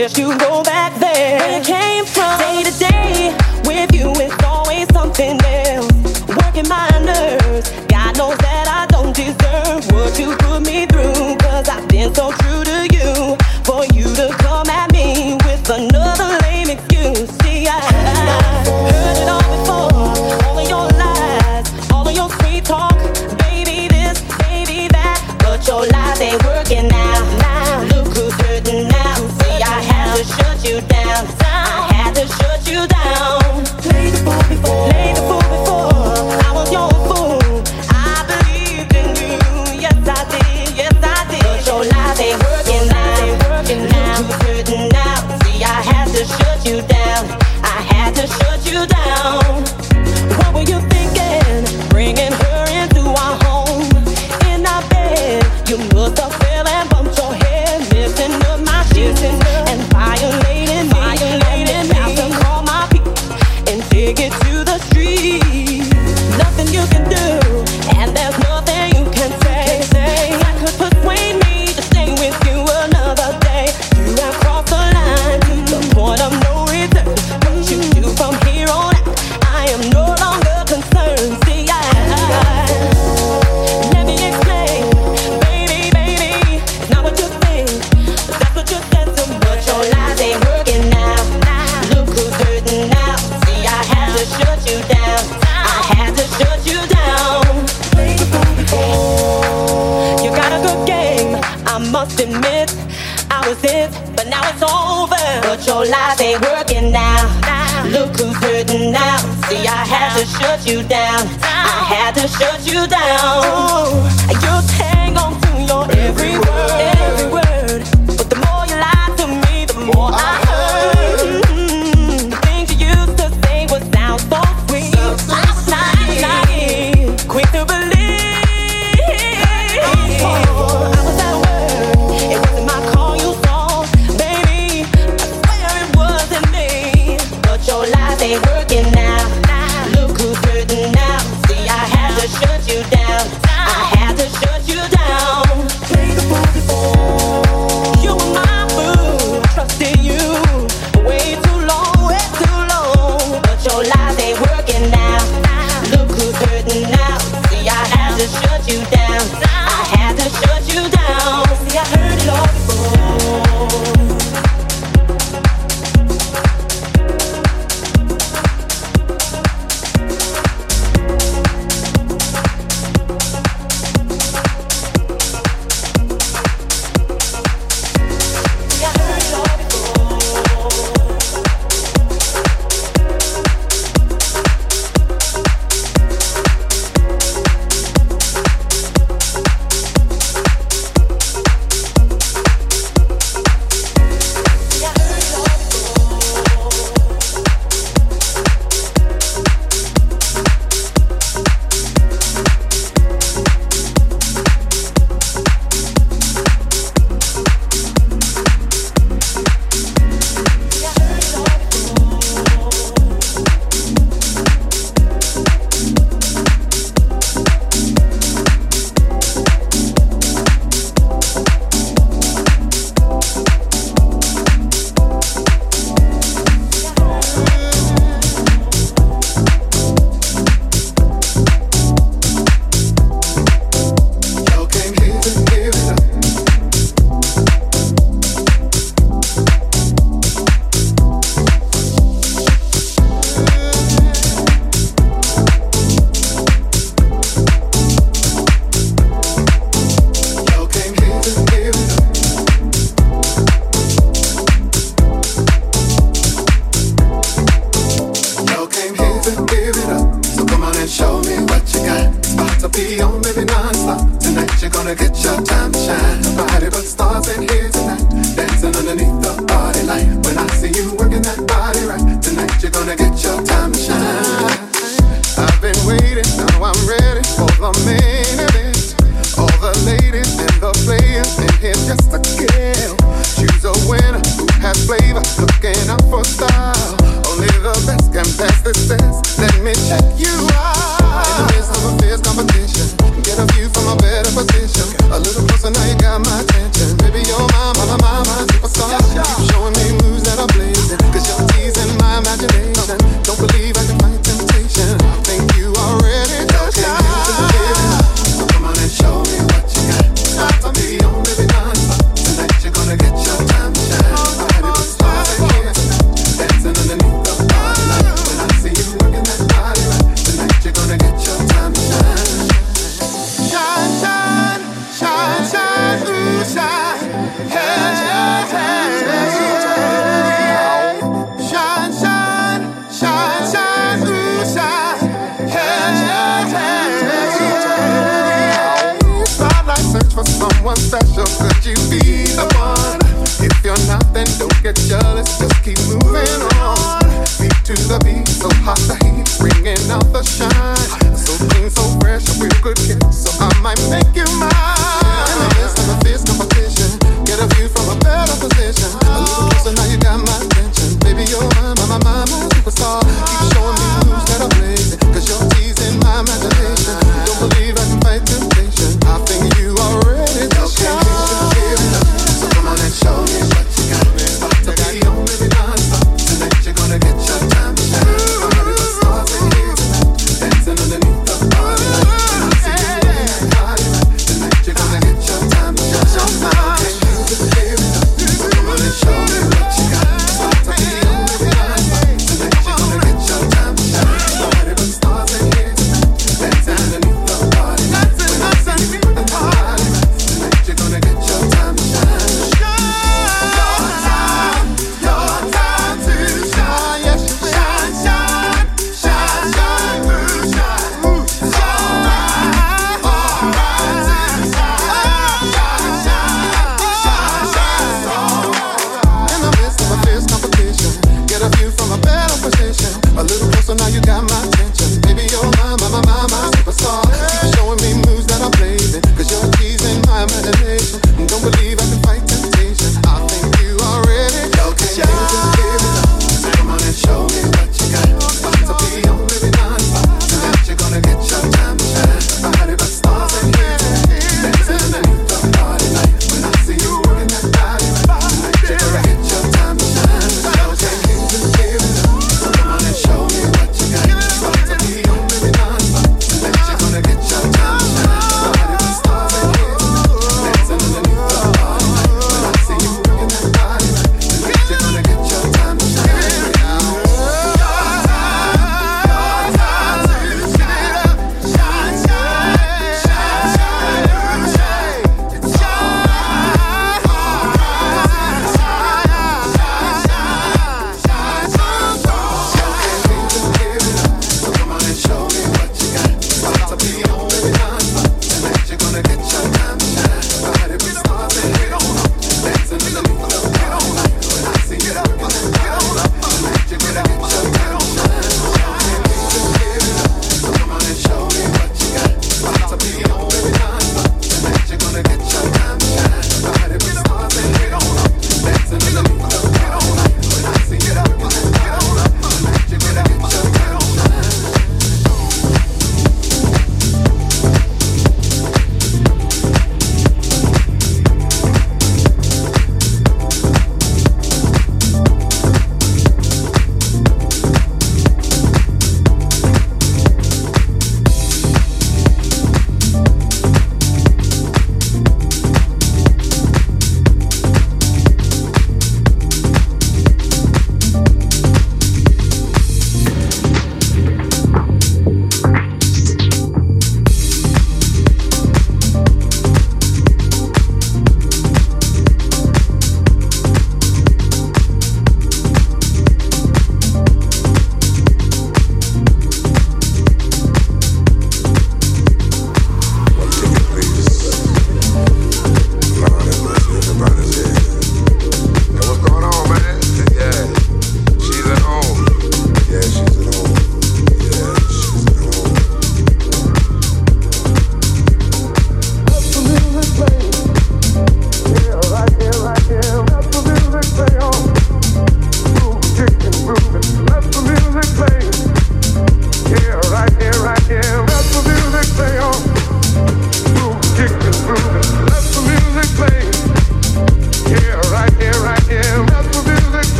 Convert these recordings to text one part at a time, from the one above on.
Suggest you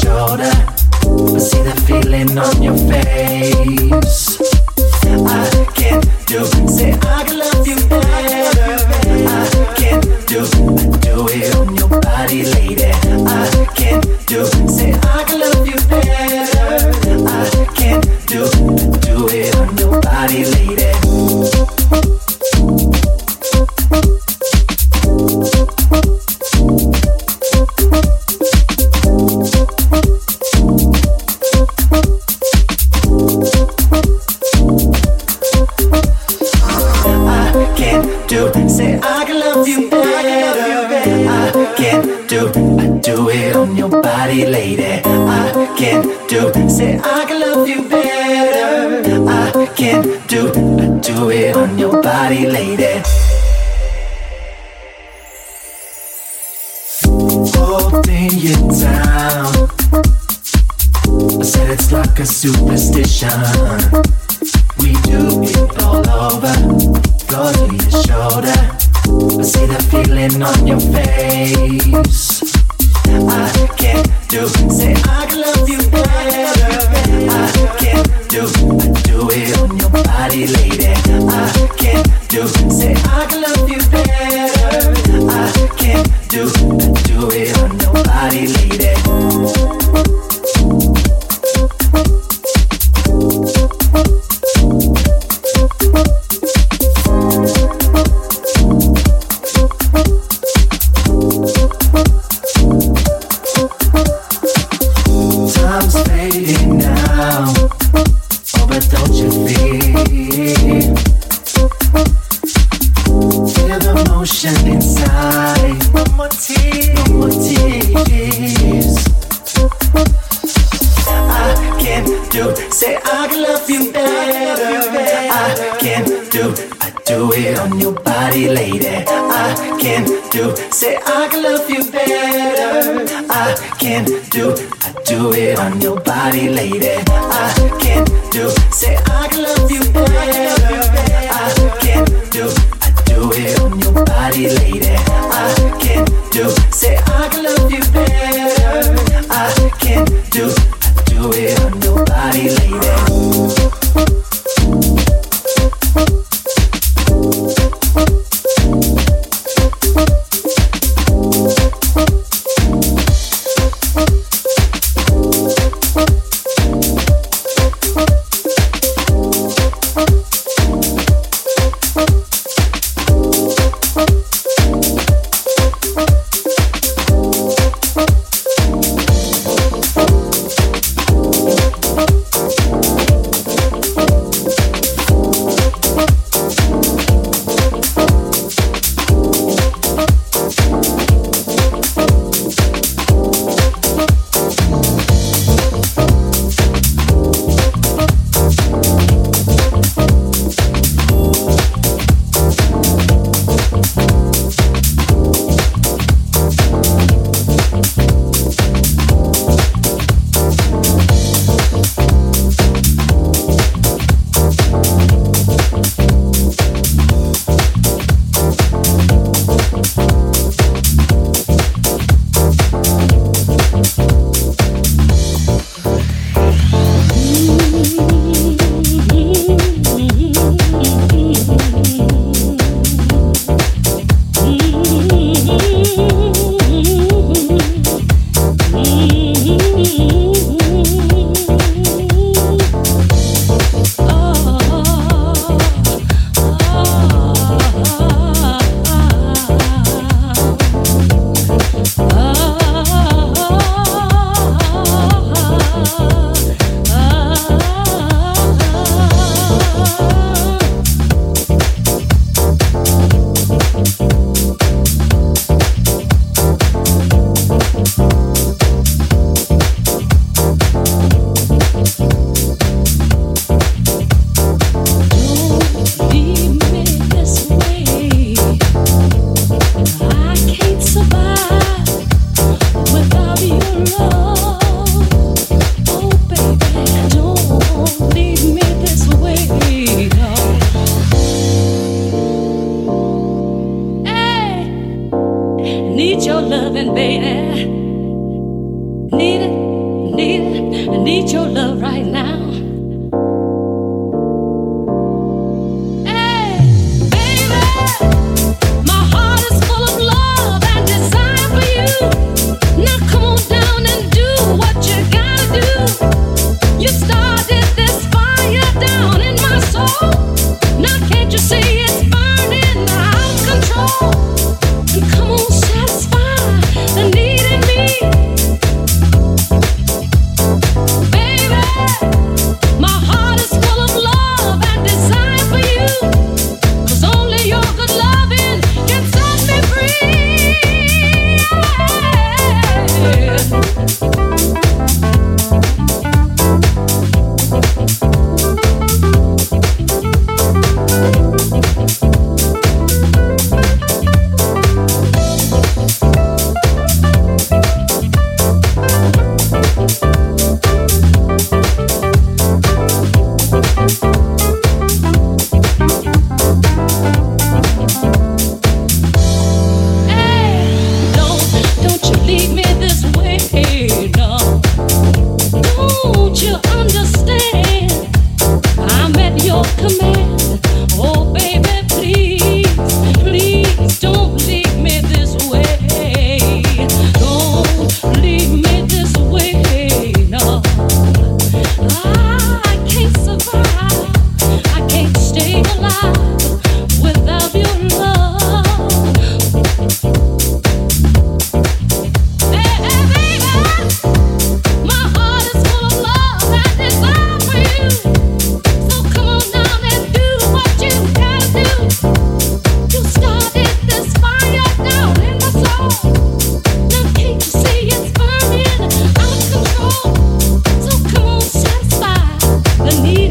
shoulder. I see the feeling on your face. I can't do, say I love you.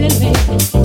I